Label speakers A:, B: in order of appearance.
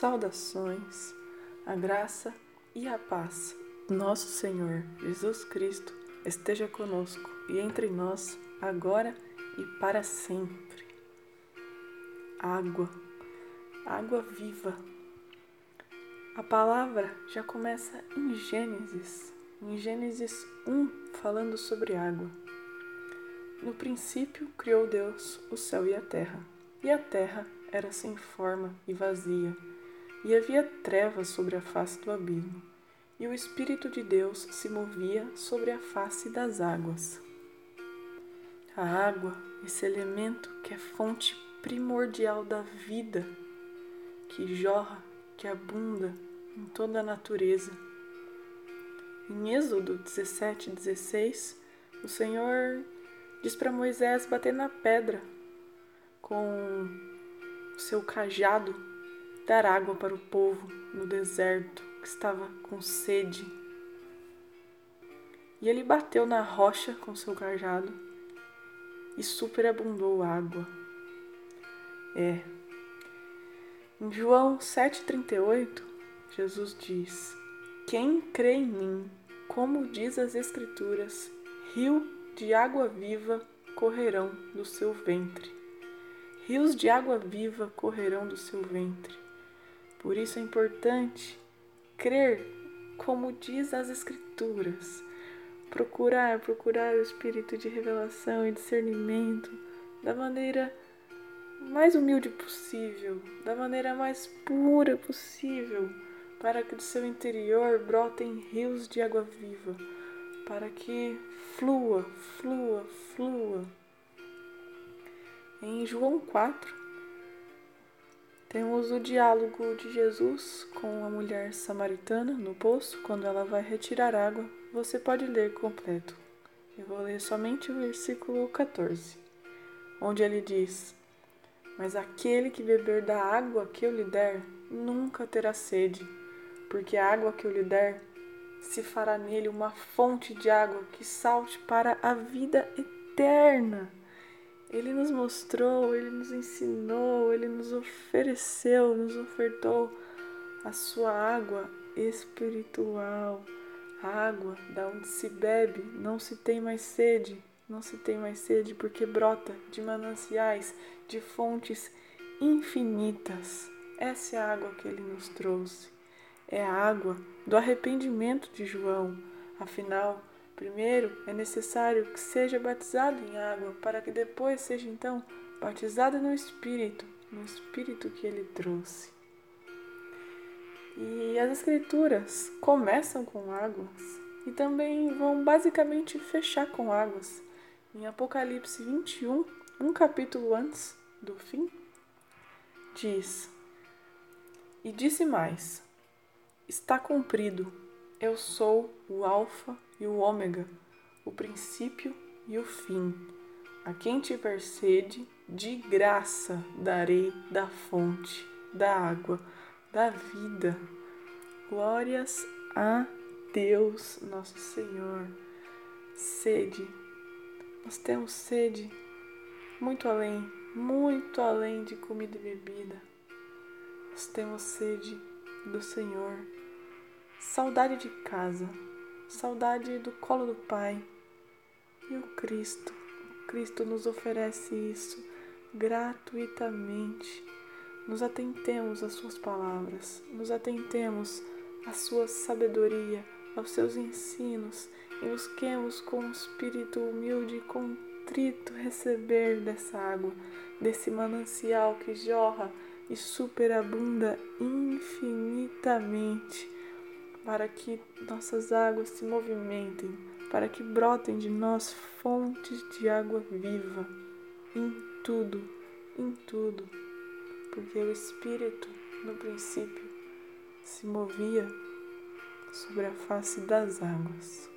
A: Saudações, a graça e a paz nosso Senhor Jesus Cristo esteja conosco e entre nós, agora e para sempre. Água, água viva. A palavra já começa em Gênesis, em Gênesis 1, falando sobre água. No princípio criou Deus o céu e a terra, e a terra era sem forma e vazia e havia trevas sobre a face do abismo, e o Espírito de Deus se movia sobre a face das águas. A água, esse elemento que é fonte primordial da vida, que jorra, que abunda em toda a natureza. Em Êxodo 17, 16, o Senhor diz para Moisés bater na pedra com o seu cajado dar água para o povo no deserto que estava com sede. E ele bateu na rocha com seu cajado e superabundou água. É. Em João 7,38, Jesus diz: Quem crê em mim, como diz as Escrituras, rio de água viva correrão do seu ventre. Rios de água viva correrão do seu ventre. Por isso é importante crer como diz as Escrituras, procurar, procurar o espírito de revelação e discernimento da maneira mais humilde possível, da maneira mais pura possível, para que do seu interior brotem rios de água viva, para que flua, flua, flua. Em João 4, temos o diálogo de Jesus com a mulher samaritana no poço, quando ela vai retirar água. Você pode ler completo. Eu vou ler somente o versículo 14, onde ele diz: Mas aquele que beber da água que eu lhe der, nunca terá sede, porque a água que eu lhe der se fará nele uma fonte de água que salte para a vida eterna. Ele nos mostrou, ele nos ensinou, ele nos ofereceu, nos ofertou a sua água espiritual, a água da onde se bebe, não se tem mais sede, não se tem mais sede porque brota de mananciais, de fontes infinitas. Essa é a água que ele nos trouxe. É a água do arrependimento de João. Afinal, Primeiro, é necessário que seja batizado em água, para que depois seja então batizado no Espírito, no Espírito que ele trouxe. E as Escrituras começam com águas e também vão basicamente fechar com águas. Em Apocalipse 21, um capítulo antes do fim, diz: E disse mais: Está cumprido, eu sou o Alfa e o Ômega, o princípio e o fim. A quem tiver sede, de graça darei da fonte, da água, da vida. Glórias a Deus, nosso Senhor. Sede. Nós temos sede muito além, muito além de comida e bebida. Nós temos sede do Senhor. Saudade de casa. Saudade do colo do Pai. E o Cristo, o Cristo nos oferece isso gratuitamente. Nos atentemos às Suas palavras, nos atentemos à Sua sabedoria, aos Seus ensinos. E busquemos com um espírito humilde e contrito receber dessa água, desse manancial que jorra e superabunda infinitamente para que nossas águas se movimentem, para que brotem de nós fontes de água viva em tudo, em tudo, porque o Espírito, no princípio, se movia sobre a face das águas.